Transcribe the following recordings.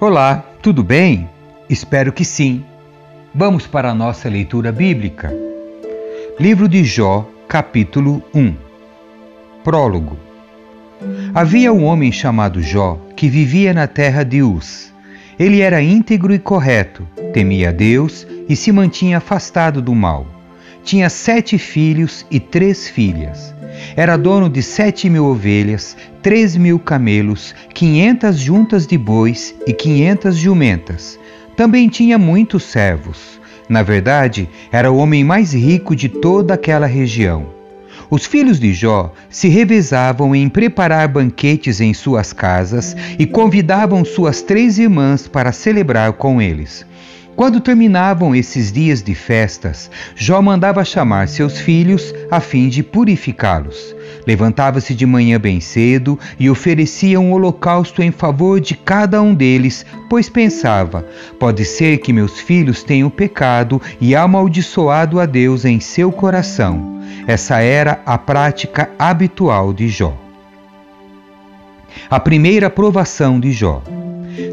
Olá, tudo bem? Espero que sim. Vamos para a nossa leitura bíblica. Livro de Jó, capítulo 1. Prólogo. Havia um homem chamado Jó que vivia na terra de Uz. Ele era íntegro e correto, temia Deus e se mantinha afastado do mal. Tinha sete filhos e três filhas. Era dono de sete mil ovelhas, três mil camelos, quinhentas juntas de bois e quinhentas jumentas. Também tinha muitos servos. Na verdade, era o homem mais rico de toda aquela região. Os filhos de Jó se revezavam em preparar banquetes em suas casas e convidavam suas três irmãs para celebrar com eles. Quando terminavam esses dias de festas, Jó mandava chamar seus filhos a fim de purificá-los. Levantava-se de manhã bem cedo e oferecia um holocausto em favor de cada um deles, pois pensava: pode ser que meus filhos tenham pecado e amaldiçoado a Deus em seu coração. Essa era a prática habitual de Jó. A primeira provação de Jó.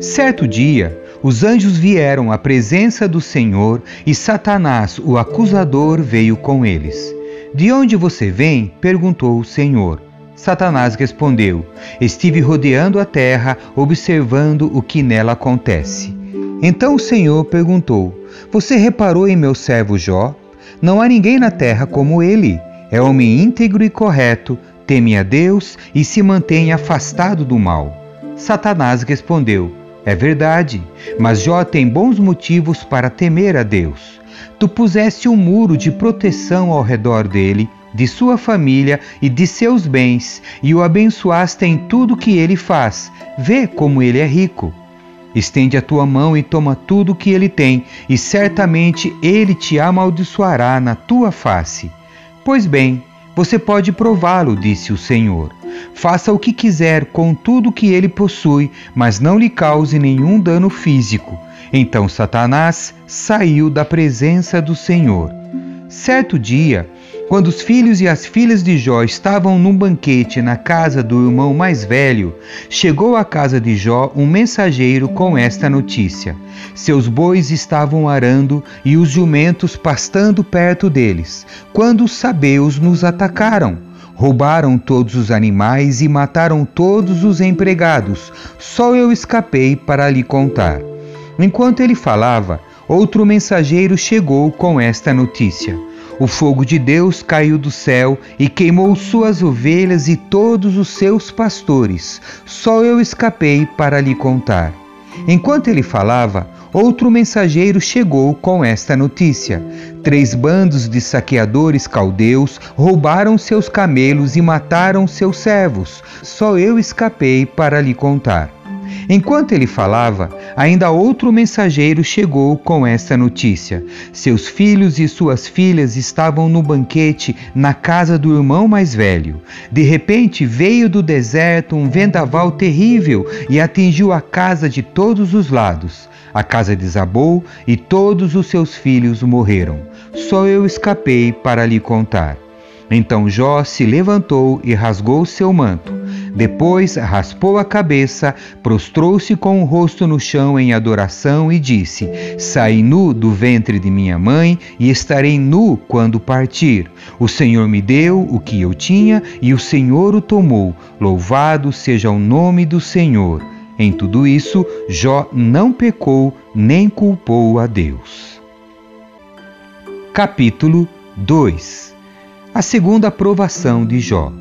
Certo dia, os anjos vieram à presença do Senhor e Satanás, o acusador, veio com eles. De onde você vem? perguntou o Senhor. Satanás respondeu: Estive rodeando a terra, observando o que nela acontece. Então o Senhor perguntou: Você reparou em meu servo Jó? Não há ninguém na terra como ele. É homem íntegro e correto, teme a Deus e se mantém afastado do mal. Satanás respondeu: é verdade, mas Jó tem bons motivos para temer a Deus. Tu puseste um muro de proteção ao redor dele, de sua família e de seus bens, e o abençoaste em tudo que ele faz. Vê como ele é rico. Estende a tua mão e toma tudo o que ele tem, e certamente ele te amaldiçoará na tua face. Pois bem, você pode prová-lo, disse o Senhor. Faça o que quiser com tudo que ele possui, mas não lhe cause nenhum dano físico. Então Satanás saiu da presença do Senhor. Certo dia, quando os filhos e as filhas de Jó estavam num banquete na casa do irmão mais velho, chegou à casa de Jó um mensageiro com esta notícia: Seus bois estavam arando e os jumentos pastando perto deles, quando os sabeus nos atacaram. Roubaram todos os animais e mataram todos os empregados. Só eu escapei para lhe contar. Enquanto ele falava, outro mensageiro chegou com esta notícia. O fogo de Deus caiu do céu e queimou suas ovelhas e todos os seus pastores. Só eu escapei para lhe contar. Enquanto ele falava, outro mensageiro chegou com esta notícia: Três bandos de saqueadores caldeus roubaram seus camelos e mataram seus servos. Só eu escapei para lhe contar. Enquanto ele falava, ainda outro mensageiro chegou com esta notícia: Seus filhos e suas filhas estavam no banquete na casa do irmão mais velho. De repente veio do deserto um vendaval terrível e atingiu a casa de todos os lados. A casa desabou e todos os seus filhos morreram. Só eu escapei para lhe contar. Então Jó se levantou e rasgou seu manto. Depois raspou a cabeça, prostrou-se com o rosto no chão em adoração e disse: Saí nu do ventre de minha mãe e estarei nu quando partir. O Senhor me deu o que eu tinha e o Senhor o tomou. Louvado seja o nome do Senhor. Em tudo isso, Jó não pecou nem culpou a Deus. Capítulo 2 A segunda aprovação de Jó.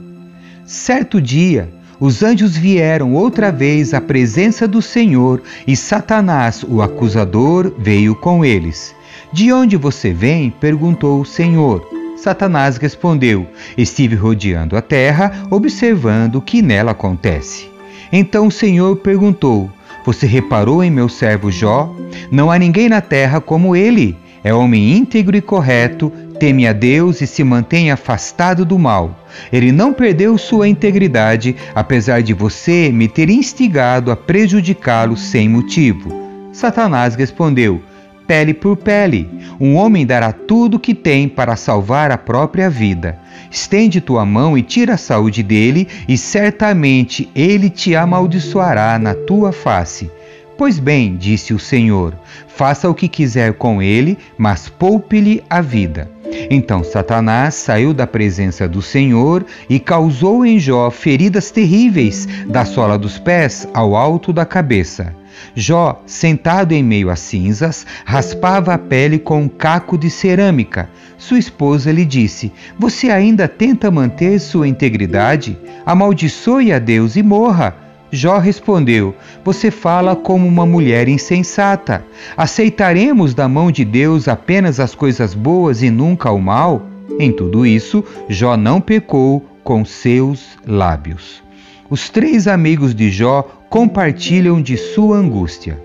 Certo dia, os anjos vieram outra vez à presença do Senhor e Satanás, o acusador, veio com eles. De onde você vem? perguntou o Senhor. Satanás respondeu: Estive rodeando a terra, observando o que nela acontece. Então o Senhor perguntou: Você reparou em meu servo Jó? Não há ninguém na terra como ele. É homem íntegro e correto, teme a Deus e se mantém afastado do mal. Ele não perdeu sua integridade, apesar de você me ter instigado a prejudicá-lo sem motivo. Satanás respondeu: pele por pele. Um homem dará tudo o que tem para salvar a própria vida. Estende tua mão e tira a saúde dele, e certamente ele te amaldiçoará na tua face. Pois bem, disse o Senhor, faça o que quiser com ele, mas poupe-lhe a vida. Então Satanás saiu da presença do Senhor e causou em Jó feridas terríveis, da sola dos pés ao alto da cabeça. Jó, sentado em meio às cinzas, raspava a pele com um caco de cerâmica. Sua esposa lhe disse: Você ainda tenta manter sua integridade? Amaldiçoe a Deus e morra. Jó respondeu: Você fala como uma mulher insensata. Aceitaremos da mão de Deus apenas as coisas boas e nunca o mal? Em tudo isso, Jó não pecou com seus lábios. Os três amigos de Jó compartilham de sua angústia.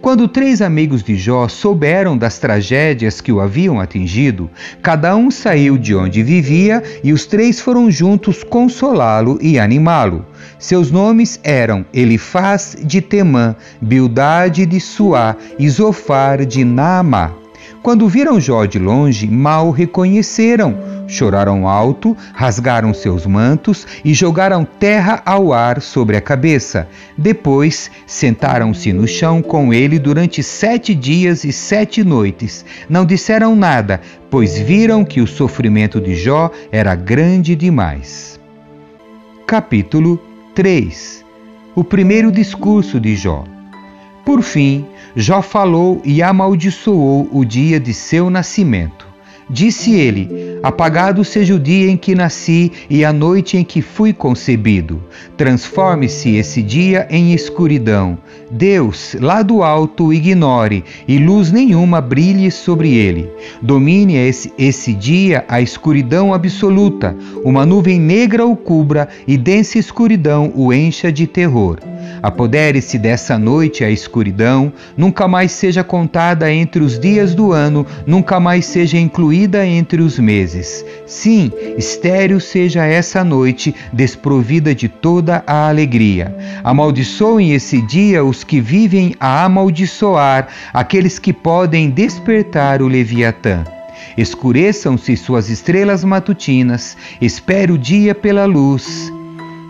Quando três amigos de Jó souberam das tragédias que o haviam atingido, cada um saiu de onde vivia e os três foram juntos consolá-lo e animá-lo. Seus nomes eram Elifaz de Temã, Bildade de Suá e Zofar de Naamá. Quando viram Jó de longe, mal reconheceram. Choraram alto, rasgaram seus mantos e jogaram terra ao ar sobre a cabeça. Depois sentaram-se no chão com ele durante sete dias e sete noites. Não disseram nada, pois viram que o sofrimento de Jó era grande demais. Capítulo 3 O primeiro discurso de Jó. Por fim, Jó falou e amaldiçoou o dia de seu nascimento. Disse ele: Apagado seja o dia em que nasci e a noite em que fui concebido. Transforme-se esse dia em escuridão. Deus, lá do alto, ignore e luz nenhuma brilhe sobre ele. Domine esse, esse dia a escuridão absoluta. Uma nuvem negra o cubra e densa escuridão o encha de terror. Apodere-se dessa noite a escuridão, nunca mais seja contada entre os dias do ano, nunca mais seja incluída entre os meses. Sim, estéril seja essa noite, desprovida de toda a alegria. Amaldiçoem esse dia os que vivem a amaldiçoar, aqueles que podem despertar o Leviatã. Escureçam-se suas estrelas matutinas, espere o dia pela luz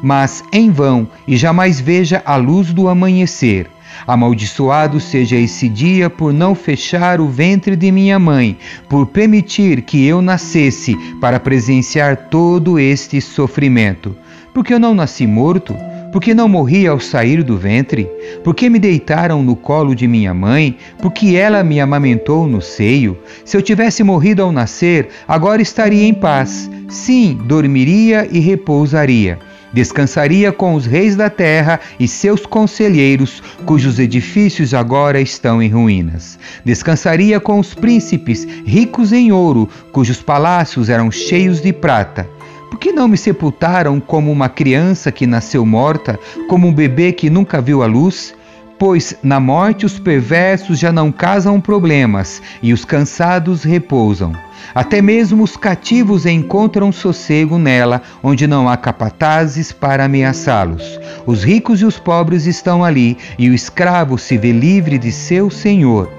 mas em vão, e jamais veja a luz do amanhecer. Amaldiçoado seja esse dia por não fechar o ventre de minha mãe, por permitir que eu nascesse para presenciar todo este sofrimento. Porque eu não nasci morto? Porque não morri ao sair do ventre? Porque me deitaram no colo de minha mãe? Porque ela me amamentou no seio? Se eu tivesse morrido ao nascer, agora estaria em paz. Sim, dormiria e repousaria Descansaria com os reis da terra e seus conselheiros, cujos edifícios agora estão em ruínas. Descansaria com os príncipes, ricos em ouro, cujos palácios eram cheios de prata. Por que não me sepultaram como uma criança que nasceu morta, como um bebê que nunca viu a luz? Pois na morte os perversos já não casam problemas e os cansados repousam. Até mesmo os cativos encontram sossego nela, onde não há capatazes para ameaçá-los. Os ricos e os pobres estão ali, e o escravo se vê livre de seu senhor.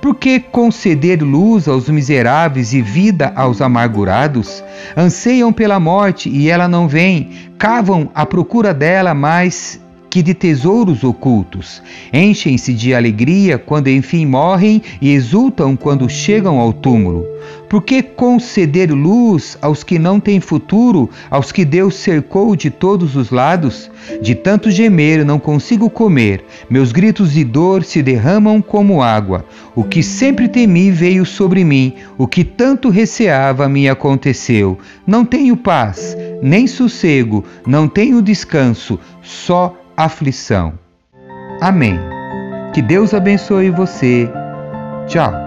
Por que conceder luz aos miseráveis e vida aos amargurados? Anseiam pela morte e ela não vem, cavam à procura dela, mas que de tesouros ocultos. Enchem-se de alegria quando enfim morrem e exultam quando chegam ao túmulo. Por que conceder luz aos que não têm futuro, aos que Deus cercou de todos os lados? De tanto gemer não consigo comer, meus gritos de dor se derramam como água. O que sempre temi veio sobre mim, o que tanto receava me aconteceu. Não tenho paz, nem sossego, não tenho descanso, só aflição. Amém. Que Deus abençoe você. Tchau.